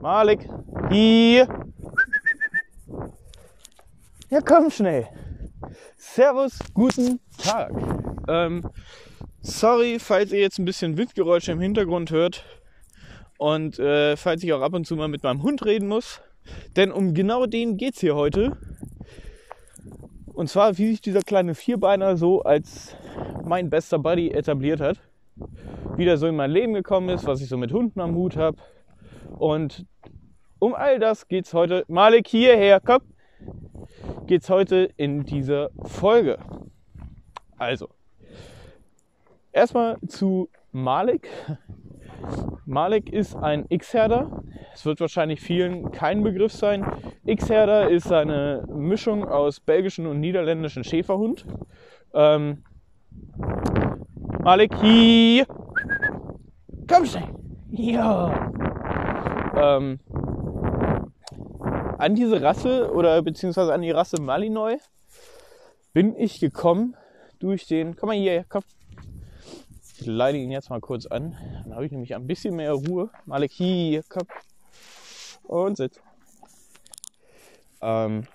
Malik, hier. Ja, komm schnell. Servus, guten Tag. Ähm, sorry, falls ihr jetzt ein bisschen Windgeräusche im Hintergrund hört und äh, falls ich auch ab und zu mal mit meinem Hund reden muss. Denn um genau den geht's hier heute. Und zwar, wie sich dieser kleine Vierbeiner so als mein bester Buddy etabliert hat. Wie der so in mein Leben gekommen ist, was ich so mit Hunden am Hut habe. Und um all das geht's heute. Malik, hierher, komm! Geht's heute in dieser Folge. Also, erstmal zu Malik. Malik ist ein X-Herder. Es wird wahrscheinlich vielen kein Begriff sein. X-Herder ist eine Mischung aus belgischen und niederländischen Schäferhund. Ähm, Malik, hier. Komm schnell. Ja. Ähm, an diese Rasse oder beziehungsweise an die Rasse Malinois bin ich gekommen durch den. Komm mal hier, komm. Ich leite ihn jetzt mal kurz an. Dann habe ich nämlich ein bisschen mehr Ruhe. Malik, hier, komm. Und sitz. Ähm,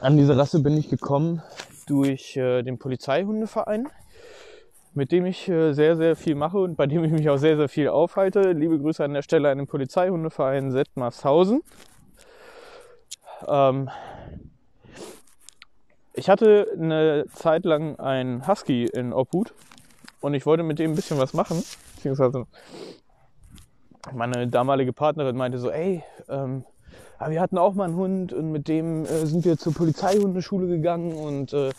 an diese Rasse bin ich gekommen durch äh, den Polizeihundeverein, mit dem ich äh, sehr, sehr viel mache und bei dem ich mich auch sehr, sehr viel aufhalte. Liebe Grüße an der Stelle an den Polizeihundeverein Settmarshausen. Ähm, ich hatte eine Zeit lang einen Husky in Obhut und ich wollte mit dem ein bisschen was machen. Beziehungsweise meine damalige Partnerin meinte so, ey, ähm, aber wir hatten auch mal einen Hund und mit dem äh, sind wir zur Polizeihundeschule gegangen und äh,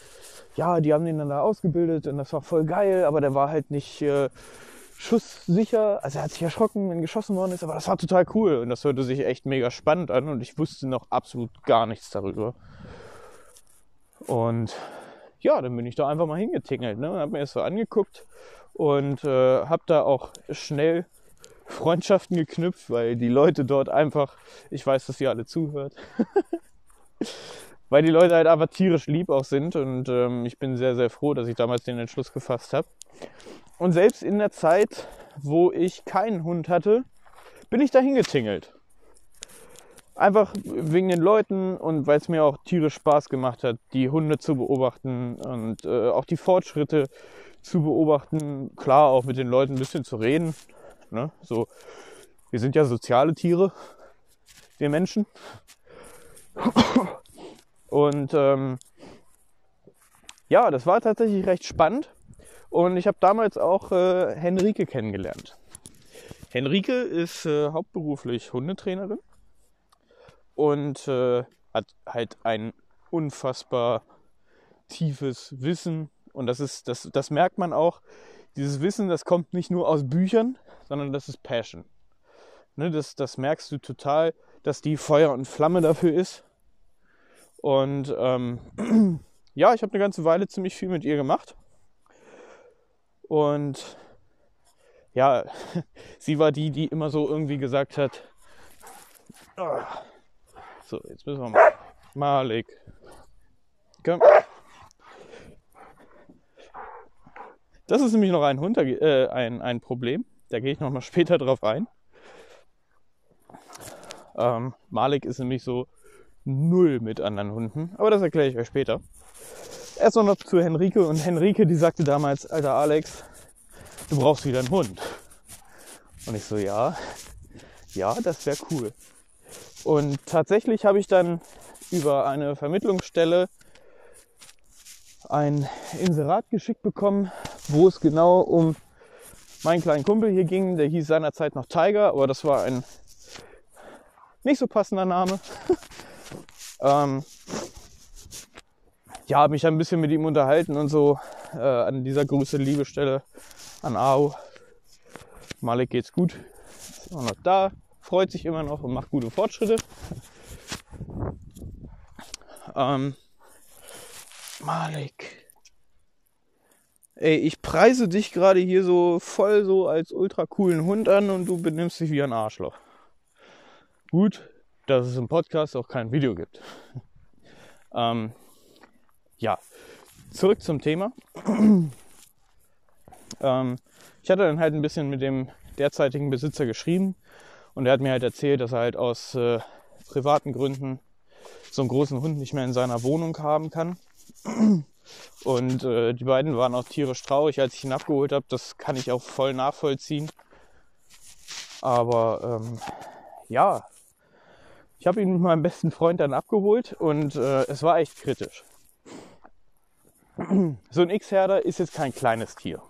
ja, die haben den dann da ausgebildet und das war voll geil, aber der war halt nicht äh, schusssicher. Also er hat sich erschrocken, wenn geschossen worden ist, aber das war total cool und das hörte sich echt mega spannend an und ich wusste noch absolut gar nichts darüber. Und ja, dann bin ich da einfach mal hingetingelt ne? und habe mir das so angeguckt und äh, habe da auch schnell Freundschaften geknüpft, weil die Leute dort einfach, ich weiß, dass ihr alle zuhört, weil die Leute halt einfach tierisch lieb auch sind und ähm, ich bin sehr, sehr froh, dass ich damals den Entschluss gefasst habe. Und selbst in der Zeit, wo ich keinen Hund hatte, bin ich dahin getingelt. Einfach wegen den Leuten und weil es mir auch tierisch Spaß gemacht hat, die Hunde zu beobachten und äh, auch die Fortschritte zu beobachten. Klar, auch mit den Leuten ein bisschen zu reden. Ne? So, wir sind ja soziale Tiere, wir Menschen. Und ähm, ja, das war tatsächlich recht spannend. Und ich habe damals auch äh, Henrike kennengelernt. Henrike ist äh, hauptberuflich Hundetrainerin und äh, hat halt ein unfassbar tiefes Wissen. Und das ist, das, das merkt man auch. Dieses Wissen, das kommt nicht nur aus Büchern, sondern das ist Passion. Ne, das, das merkst du total, dass die Feuer und Flamme dafür ist. Und ähm, ja, ich habe eine ganze Weile ziemlich viel mit ihr gemacht. Und ja, sie war die, die immer so irgendwie gesagt hat, oh, so, jetzt müssen wir mal. Malik. Komm. Das ist nämlich noch ein, Hunter, äh, ein, ein Problem. Da gehe ich noch mal später drauf ein. Ähm, Malik ist nämlich so null mit anderen Hunden. Aber das erkläre ich euch später. Erstmal noch zu Henrike. Und Henrike, die sagte damals, alter Alex, du brauchst wieder einen Hund. Und ich so, ja, ja, das wäre cool. Und tatsächlich habe ich dann über eine Vermittlungsstelle ein Inserat geschickt bekommen, wo es genau um meinen kleinen Kumpel hier ging. Der hieß seinerzeit noch Tiger, aber das war ein nicht so passender Name. ähm, ja, habe mich ein bisschen mit ihm unterhalten und so äh, an dieser Grüße Liebestelle an Ao. Malik geht's gut, ist immer noch da, freut sich immer noch und macht gute Fortschritte. Ähm, Malik. Ey, ich preise dich gerade hier so voll so als ultra coolen Hund an und du benimmst dich wie ein Arschloch. Gut, dass es im Podcast auch kein Video gibt. ähm, ja, zurück zum Thema. ähm, ich hatte dann halt ein bisschen mit dem derzeitigen Besitzer geschrieben Und er hat mir halt erzählt, dass er halt aus äh, privaten Gründen so einen großen Hund nicht mehr in seiner Wohnung haben kann. Und äh, die beiden waren auch tierisch traurig, als ich ihn abgeholt habe. Das kann ich auch voll nachvollziehen. Aber ähm, ja, ich habe ihn mit meinem besten Freund dann abgeholt und äh, es war echt kritisch. So ein X-Herder ist jetzt kein kleines Tier.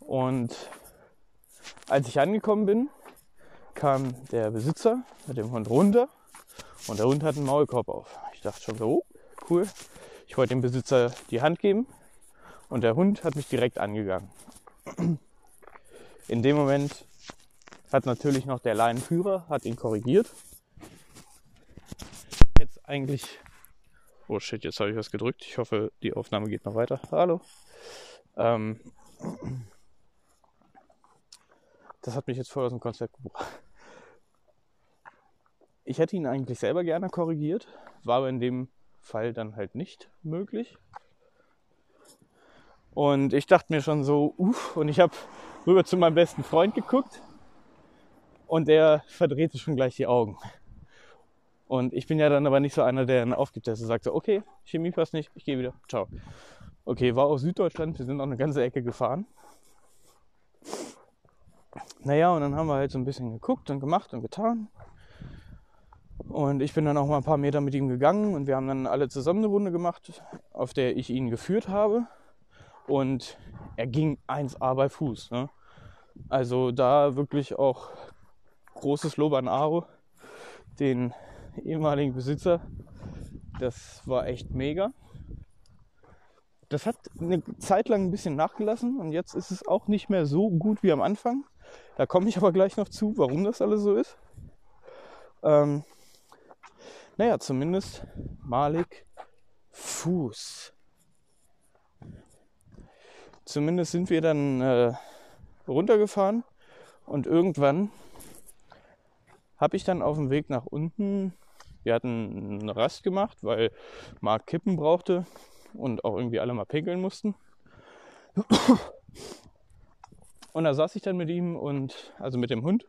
Und als ich angekommen bin, kam der Besitzer mit dem Hund runter und der Hund hat einen Maulkorb auf. Ich dachte schon so, oh, cool. Ich wollte dem Besitzer die Hand geben und der Hund hat mich direkt angegangen. In dem Moment hat natürlich noch der Leinenführer, hat ihn korrigiert. Jetzt eigentlich, oh shit, jetzt habe ich was gedrückt. Ich hoffe, die Aufnahme geht noch weiter. Hallo. Ähm, das hat mich jetzt voll aus dem Konzept gebracht. Ich hätte ihn eigentlich selber gerne korrigiert, war aber in dem Fall dann halt nicht möglich. Und ich dachte mir schon so, uff, und ich habe rüber zu meinem besten Freund geguckt und der verdrehte schon gleich die Augen. Und ich bin ja dann aber nicht so einer, der dann aufgibt, der so sagt, okay, Chemie passt nicht, ich gehe wieder, ciao. Okay, war aus Süddeutschland, wir sind auch eine ganze Ecke gefahren. Naja, und dann haben wir halt so ein bisschen geguckt und gemacht und getan. Und ich bin dann auch mal ein paar Meter mit ihm gegangen und wir haben dann alle zusammen eine Runde gemacht, auf der ich ihn geführt habe. Und er ging 1A bei Fuß. Ne? Also da wirklich auch großes Lob an Aro, den ehemaligen Besitzer. Das war echt mega. Das hat eine Zeit lang ein bisschen nachgelassen und jetzt ist es auch nicht mehr so gut wie am Anfang. Da komme ich aber gleich noch zu, warum das alles so ist. Ähm, naja, zumindest Malik Fuß. Zumindest sind wir dann äh, runtergefahren und irgendwann habe ich dann auf dem Weg nach unten, wir hatten eine Rast gemacht, weil Marc Kippen brauchte und auch irgendwie alle mal pinkeln mussten. Und da saß ich dann mit ihm und also mit dem Hund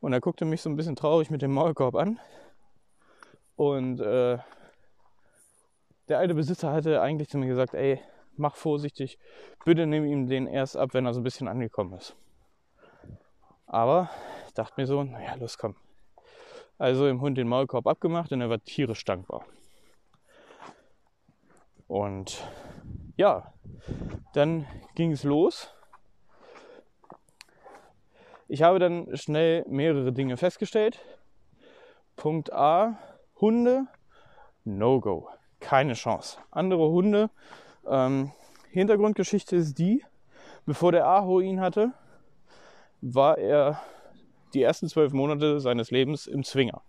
und er guckte mich so ein bisschen traurig mit dem Maulkorb an und äh, der alte Besitzer hatte eigentlich zu mir gesagt, ey, mach vorsichtig, bitte nimm ihm den erst ab, wenn er so ein bisschen angekommen ist. Aber dachte mir so, naja, los komm. Also im Hund den Maulkorb abgemacht und er war tierisch dankbar. Und ja, dann ging es los. Ich habe dann schnell mehrere Dinge festgestellt. Punkt A, Hunde, No-Go. Keine Chance. Andere Hunde, ähm, Hintergrundgeschichte ist die, bevor der Aho ihn hatte, war er die ersten zwölf Monate seines Lebens im Zwinger.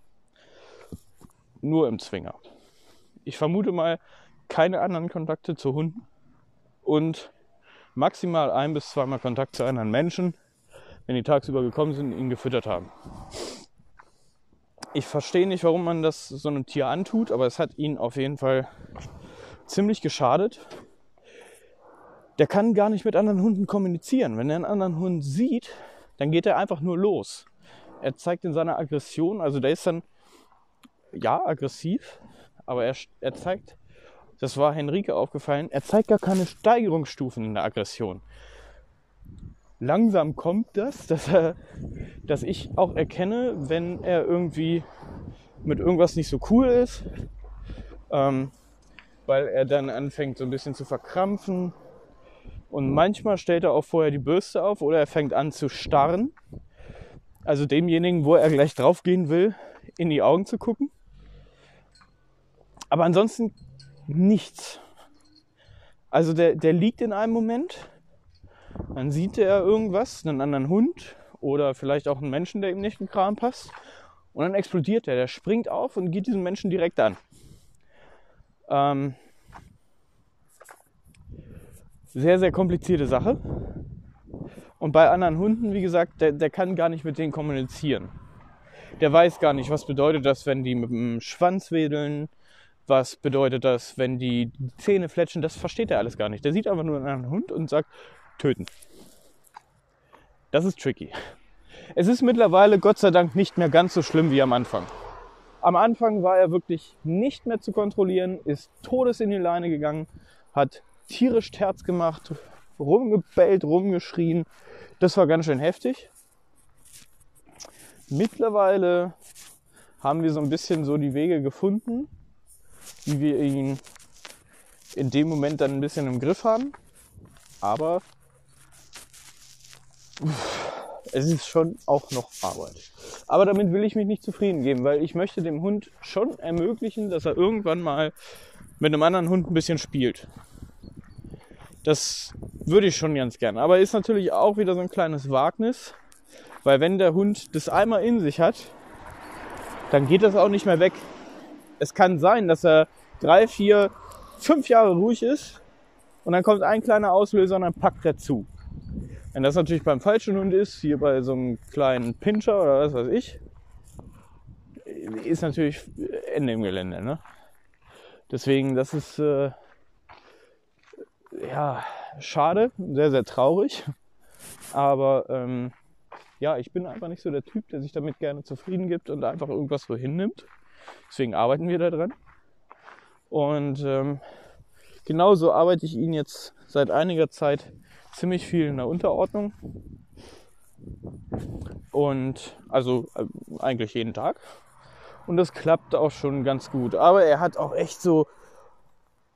Nur im Zwinger. Ich vermute mal keine anderen Kontakte zu Hunden und maximal ein bis zweimal Kontakt zu anderen Menschen, wenn die tagsüber gekommen sind und ihn gefüttert haben ich verstehe nicht, warum man das so einem Tier antut, aber es hat ihn auf jeden Fall ziemlich geschadet. Der kann gar nicht mit anderen Hunden kommunizieren. Wenn er einen anderen Hund sieht, dann geht er einfach nur los. Er zeigt in seiner Aggression, also der ist dann ja aggressiv, aber er, er zeigt, das war Henrike aufgefallen, er zeigt gar keine Steigerungsstufen in der Aggression langsam kommt das, dass, er, dass ich auch erkenne, wenn er irgendwie mit irgendwas nicht so cool ist, ähm, weil er dann anfängt so ein bisschen zu verkrampfen. Und manchmal stellt er auch vorher die Bürste auf oder er fängt an zu starren. Also demjenigen, wo er gleich draufgehen will, in die Augen zu gucken. Aber ansonsten nichts. Also der, der liegt in einem Moment dann sieht er irgendwas, einen anderen Hund oder vielleicht auch einen Menschen, der ihm nicht in Kram passt. Und dann explodiert er. Der springt auf und geht diesen Menschen direkt an. Ähm, sehr, sehr komplizierte Sache. Und bei anderen Hunden, wie gesagt, der, der kann gar nicht mit denen kommunizieren. Der weiß gar nicht, was bedeutet das, wenn die mit dem Schwanz wedeln, was bedeutet das, wenn die Zähne fletschen, das versteht er alles gar nicht. Der sieht einfach nur einen anderen Hund und sagt, töten. Das ist tricky. Es ist mittlerweile Gott sei Dank nicht mehr ganz so schlimm wie am Anfang. Am Anfang war er wirklich nicht mehr zu kontrollieren, ist todes in die Leine gegangen, hat tierisch Terz gemacht, rumgebellt, rumgeschrien. Das war ganz schön heftig. Mittlerweile haben wir so ein bisschen so die Wege gefunden, wie wir ihn in dem Moment dann ein bisschen im Griff haben. Aber es ist schon auch noch Arbeit. Aber damit will ich mich nicht zufrieden geben, weil ich möchte dem Hund schon ermöglichen, dass er irgendwann mal mit einem anderen Hund ein bisschen spielt. Das würde ich schon ganz gerne. Aber ist natürlich auch wieder so ein kleines Wagnis, weil wenn der Hund das einmal in sich hat, dann geht das auch nicht mehr weg. Es kann sein, dass er drei, vier, fünf Jahre ruhig ist und dann kommt ein kleiner Auslöser und dann packt er zu. Wenn das natürlich beim falschen Hund ist, hier bei so einem kleinen Pinscher oder was weiß ich, ist natürlich Ende im Gelände. Ne? Deswegen, das ist äh, ja schade, sehr, sehr traurig. Aber ähm, ja, ich bin einfach nicht so der Typ, der sich damit gerne zufrieden gibt und einfach irgendwas so hinnimmt. Deswegen arbeiten wir da dran. Und ähm, genauso arbeite ich ihn jetzt seit einiger Zeit ziemlich viel in der Unterordnung. Und also äh, eigentlich jeden Tag. Und das klappt auch schon ganz gut. Aber er hat auch echt so,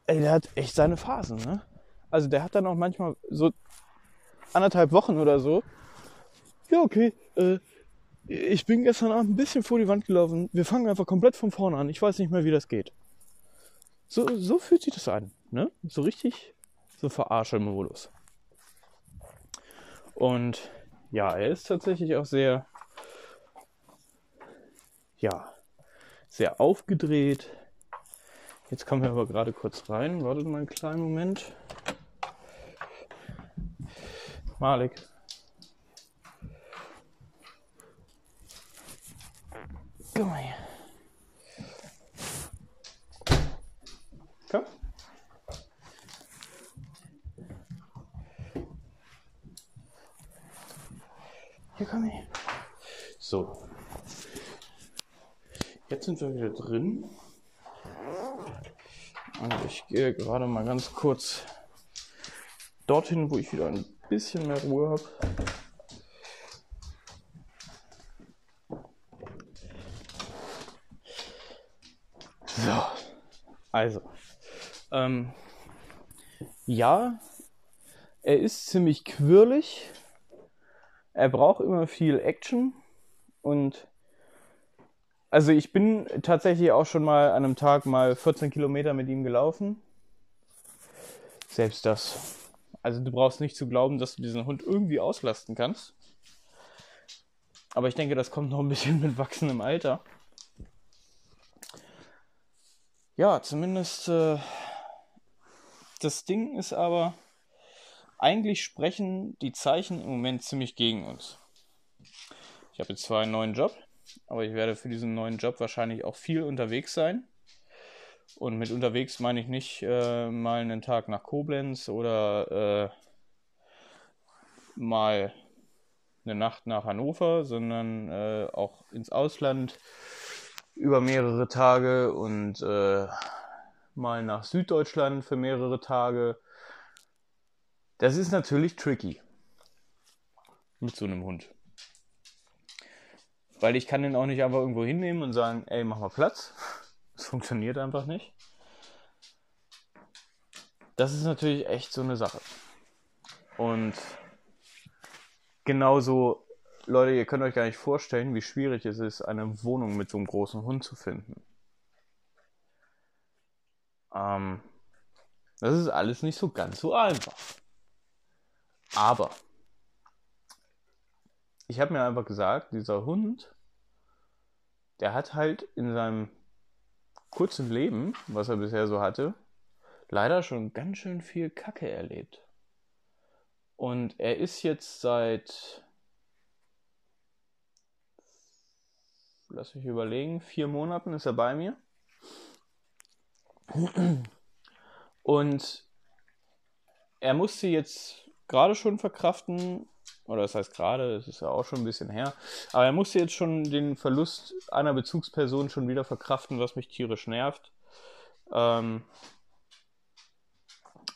der hat echt seine Phasen, ne? Also der hat dann auch manchmal so anderthalb Wochen oder so. Ja, okay, äh, ich bin gestern Abend ein bisschen vor die Wand gelaufen. Wir fangen einfach komplett von vorne an. Ich weiß nicht mehr, wie das geht. So, so fühlt sich das an, ne? So richtig so Verarsche-Modus. Und ja, er ist tatsächlich auch sehr, ja, sehr aufgedreht. Jetzt kommen wir aber gerade kurz rein. Wartet mal einen kleinen Moment. Malik. Komm mal her. Komm. Hier komm her. So. Jetzt sind wir wieder drin. Und ich gehe gerade mal ganz kurz dorthin, wo ich wieder ein bisschen mehr Ruhe habe. So, also, ähm, ja, er ist ziemlich quirlig. Er braucht immer viel Action und also ich bin tatsächlich auch schon mal an einem Tag mal 14 Kilometer mit ihm gelaufen. Selbst das also du brauchst nicht zu glauben, dass du diesen Hund irgendwie auslasten kannst. Aber ich denke, das kommt noch ein bisschen mit wachsendem Alter. Ja, zumindest äh, das Ding ist aber, eigentlich sprechen die Zeichen im Moment ziemlich gegen uns. Ich habe jetzt zwar einen neuen Job, aber ich werde für diesen neuen Job wahrscheinlich auch viel unterwegs sein. Und mit unterwegs meine ich nicht äh, mal einen Tag nach Koblenz oder äh, mal eine Nacht nach Hannover, sondern äh, auch ins Ausland über mehrere Tage und äh, mal nach Süddeutschland für mehrere Tage. Das ist natürlich tricky mit so einem Hund. Weil ich kann den auch nicht einfach irgendwo hinnehmen und sagen, ey, mach mal Platz. Es funktioniert einfach nicht. Das ist natürlich echt so eine Sache. Und genauso, Leute, ihr könnt euch gar nicht vorstellen, wie schwierig es ist, eine Wohnung mit so einem großen Hund zu finden. Ähm, das ist alles nicht so ganz so einfach. Aber ich habe mir einfach gesagt, dieser Hund, der hat halt in seinem kurzen Leben, was er bisher so hatte, leider schon ganz schön viel Kacke erlebt. Und er ist jetzt seit, lass mich überlegen, vier Monaten ist er bei mir. Und er musste jetzt gerade schon verkraften, oder das heißt gerade, es ist ja auch schon ein bisschen her, aber er musste jetzt schon den Verlust einer Bezugsperson schon wieder verkraften, was mich tierisch nervt. Ähm,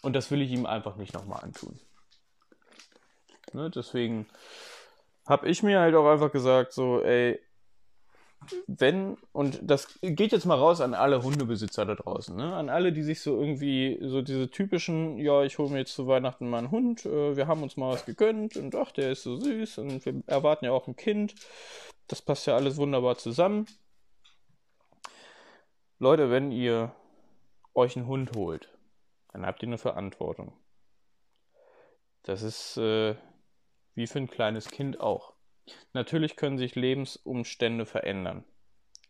und das will ich ihm einfach nicht nochmal antun. Ne, deswegen habe ich mir halt auch einfach gesagt, so, ey, wenn, und das geht jetzt mal raus an alle Hundebesitzer da draußen, ne? an alle, die sich so irgendwie, so diese typischen, ja, ich hole mir jetzt zu Weihnachten mal einen Hund, äh, wir haben uns mal was gegönnt und ach, der ist so süß und wir erwarten ja auch ein Kind. Das passt ja alles wunderbar zusammen. Leute, wenn ihr euch einen Hund holt, dann habt ihr eine Verantwortung. Das ist äh, wie für ein kleines Kind auch. Natürlich können sich Lebensumstände verändern.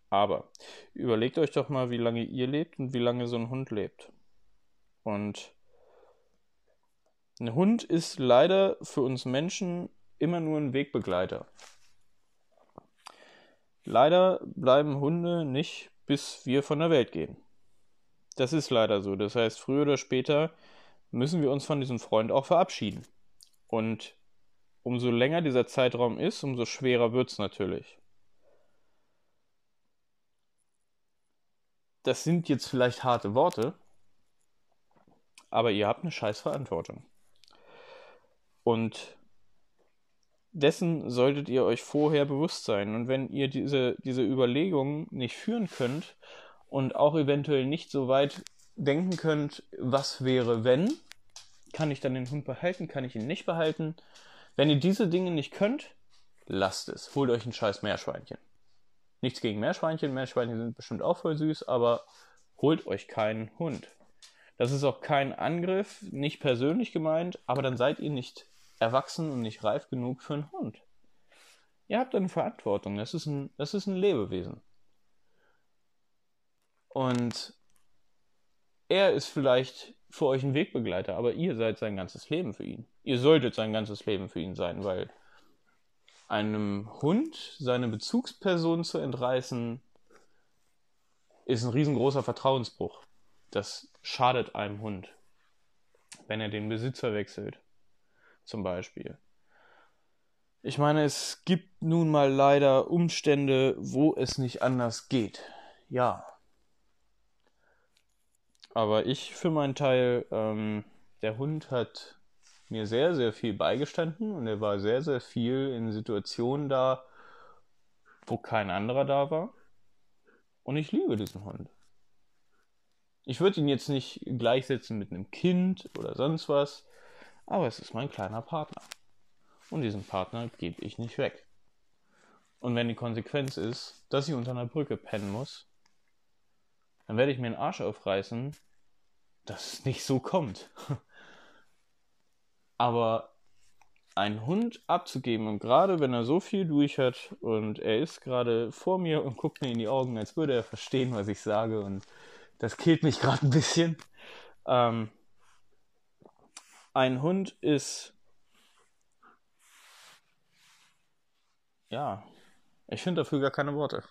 Aber überlegt euch doch mal, wie lange ihr lebt und wie lange so ein Hund lebt. Und ein Hund ist leider für uns Menschen immer nur ein Wegbegleiter. Leider bleiben Hunde nicht, bis wir von der Welt gehen. Das ist leider so. Das heißt, früher oder später müssen wir uns von diesem Freund auch verabschieden. Und umso länger dieser Zeitraum ist, umso schwerer wird es natürlich. Das sind jetzt vielleicht harte Worte, aber ihr habt eine scheiß Verantwortung. Und dessen solltet ihr euch vorher bewusst sein. Und wenn ihr diese, diese Überlegungen nicht führen könnt und auch eventuell nicht so weit denken könnt, was wäre, wenn, kann ich dann den Hund behalten, kann ich ihn nicht behalten, wenn ihr diese Dinge nicht könnt, lasst es. Holt euch ein scheiß Meerschweinchen. Nichts gegen Meerschweinchen. Meerschweinchen sind bestimmt auch voll süß, aber holt euch keinen Hund. Das ist auch kein Angriff, nicht persönlich gemeint, aber dann seid ihr nicht erwachsen und nicht reif genug für einen Hund. Ihr habt eine Verantwortung. Das ist ein, das ist ein Lebewesen. Und er ist vielleicht für euch ein Wegbegleiter, aber ihr seid sein ganzes Leben für ihn. Ihr solltet sein ganzes Leben für ihn sein, weil einem Hund seine Bezugsperson zu entreißen, ist ein riesengroßer Vertrauensbruch. Das schadet einem Hund, wenn er den Besitzer wechselt, zum Beispiel. Ich meine, es gibt nun mal leider Umstände, wo es nicht anders geht. Ja, aber ich für meinen Teil, ähm, der Hund hat mir sehr, sehr viel beigestanden und er war sehr, sehr viel in Situationen da, wo kein anderer da war. Und ich liebe diesen Hund. Ich würde ihn jetzt nicht gleichsetzen mit einem Kind oder sonst was, aber es ist mein kleiner Partner. Und diesen Partner gebe ich nicht weg. Und wenn die Konsequenz ist, dass ich unter einer Brücke pennen muss, dann werde ich mir den Arsch aufreißen, dass es nicht so kommt. Aber einen Hund abzugeben und gerade wenn er so viel durch hat und er ist gerade vor mir und guckt mir in die Augen, als würde er verstehen, was ich sage und das killt mich gerade ein bisschen. Ähm, ein Hund ist ja, ich finde dafür gar keine Worte.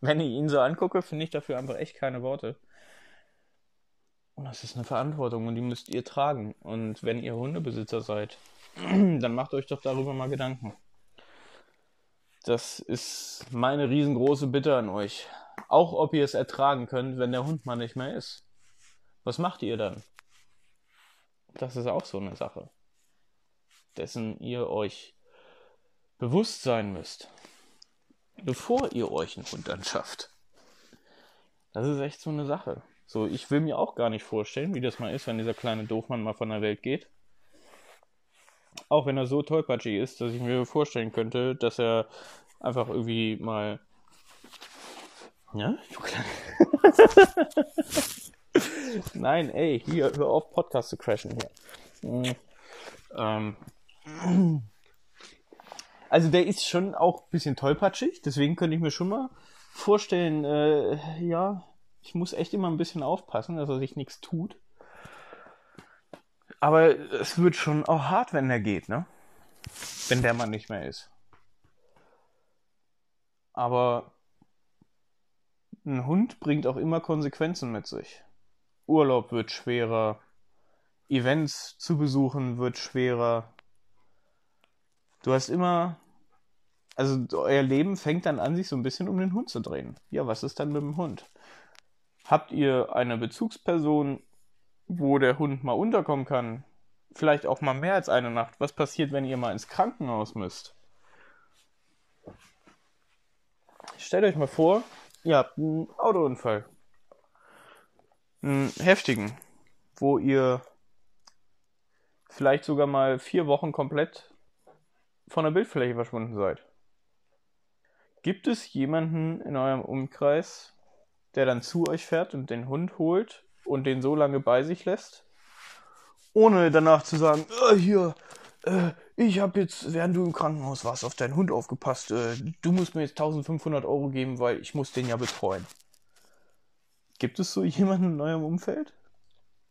Wenn ich ihn so angucke, finde ich dafür einfach echt keine Worte. Und das ist eine Verantwortung und die müsst ihr tragen. Und wenn ihr Hundebesitzer seid, dann macht euch doch darüber mal Gedanken. Das ist meine riesengroße Bitte an euch. Auch ob ihr es ertragen könnt, wenn der Hund mal nicht mehr ist. Was macht ihr dann? Das ist auch so eine Sache, dessen ihr euch bewusst sein müsst bevor ihr euch einen Hund anschafft. Das ist echt so eine Sache. So, ich will mir auch gar nicht vorstellen, wie das mal ist, wenn dieser kleine Doofmann mal von der Welt geht. Auch wenn er so tollpatschig ist, dass ich mir vorstellen könnte, dass er einfach irgendwie mal. Ja, du. Nein, ey, hier, hör auf, Podcast zu crashen hier. Ähm. Also der ist schon auch ein bisschen tollpatschig, deswegen könnte ich mir schon mal vorstellen, äh, ja, ich muss echt immer ein bisschen aufpassen, dass er sich nichts tut. Aber es wird schon auch hart, wenn der geht, ne? Wenn der Mann nicht mehr ist. Aber ein Hund bringt auch immer Konsequenzen mit sich. Urlaub wird schwerer, Events zu besuchen wird schwerer, Du hast immer, also euer Leben fängt dann an, sich so ein bisschen um den Hund zu drehen. Ja, was ist dann mit dem Hund? Habt ihr eine Bezugsperson, wo der Hund mal unterkommen kann? Vielleicht auch mal mehr als eine Nacht. Was passiert, wenn ihr mal ins Krankenhaus müsst? Stellt euch mal vor, ihr habt einen Autounfall. Einen heftigen, wo ihr vielleicht sogar mal vier Wochen komplett von der Bildfläche verschwunden seid. Gibt es jemanden in eurem Umkreis, der dann zu euch fährt und den Hund holt und den so lange bei sich lässt, ohne danach zu sagen, äh, hier, äh, ich habe jetzt, während du im Krankenhaus warst, auf deinen Hund aufgepasst, äh, du musst mir jetzt 1500 Euro geben, weil ich muss den ja betreuen. Gibt es so jemanden in eurem Umfeld?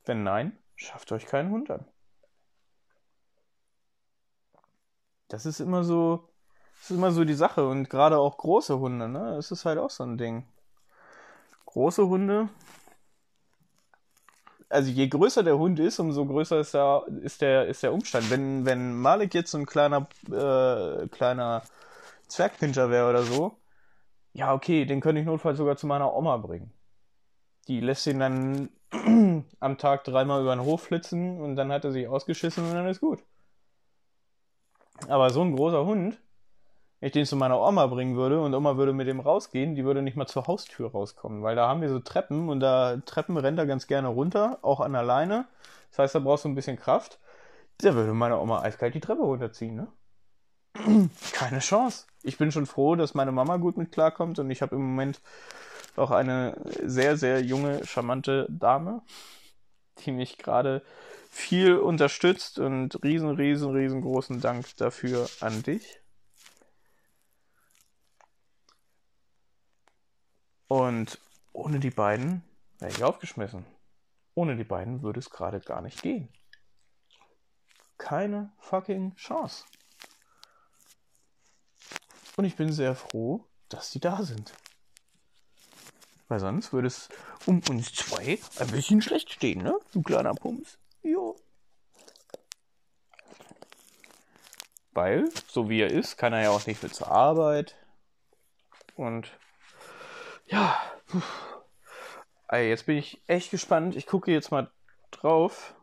Wenn nein, schafft euch keinen Hund an. Das ist immer so, das ist immer so die Sache und gerade auch große Hunde, ne? Das ist halt auch so ein Ding. Große Hunde, also je größer der Hund ist, umso größer ist der, ist der, ist der Umstand. Wenn, wenn Malik jetzt so ein kleiner, äh, kleiner Zwergpinscher wäre oder so, ja, okay, den könnte ich notfalls sogar zu meiner Oma bringen. Die lässt ihn dann am Tag dreimal über den Hof flitzen und dann hat er sich ausgeschissen und dann ist gut. Aber so ein großer Hund, wenn ich den zu meiner Oma bringen würde und Oma würde mit dem rausgehen, die würde nicht mal zur Haustür rauskommen, weil da haben wir so Treppen und da Treppen rennt er ganz gerne runter, auch an der Leine. Das heißt, da brauchst du ein bisschen Kraft. Da würde meine Oma eiskalt die Treppe runterziehen, ne? Keine Chance. Ich bin schon froh, dass meine Mama gut mit klarkommt und ich habe im Moment auch eine sehr, sehr junge, charmante Dame, die mich gerade viel unterstützt und riesen, riesen, riesengroßen Dank dafür an dich. Und ohne die beiden wäre ich aufgeschmissen. Ohne die beiden würde es gerade gar nicht gehen. Keine fucking Chance. Und ich bin sehr froh, dass sie da sind. Weil sonst würde es um uns zwei ein bisschen schlecht stehen, ne? Du kleiner Pumps. Jo. Weil, so wie er ist, kann er ja auch nicht mehr zur Arbeit. Und ja, Ey, jetzt bin ich echt gespannt. Ich gucke jetzt mal drauf.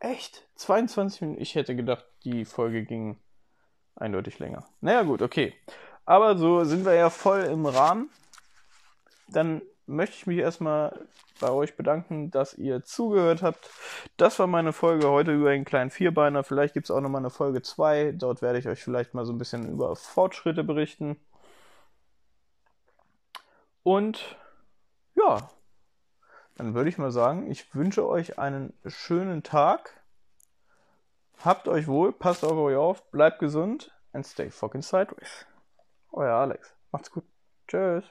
Echt? 22 Minuten? Ich hätte gedacht, die Folge ging eindeutig länger. Naja, gut, okay. Aber so sind wir ja voll im Rahmen. Dann möchte ich mich erstmal bei euch bedanken, dass ihr zugehört habt. Das war meine Folge heute über den kleinen Vierbeiner. Vielleicht gibt es auch nochmal eine Folge 2. Dort werde ich euch vielleicht mal so ein bisschen über Fortschritte berichten. Und ja, dann würde ich mal sagen, ich wünsche euch einen schönen Tag. Habt euch wohl, passt auf euch auf, bleibt gesund and stay fucking sideways. Euer Alex. Macht's gut. Tschüss.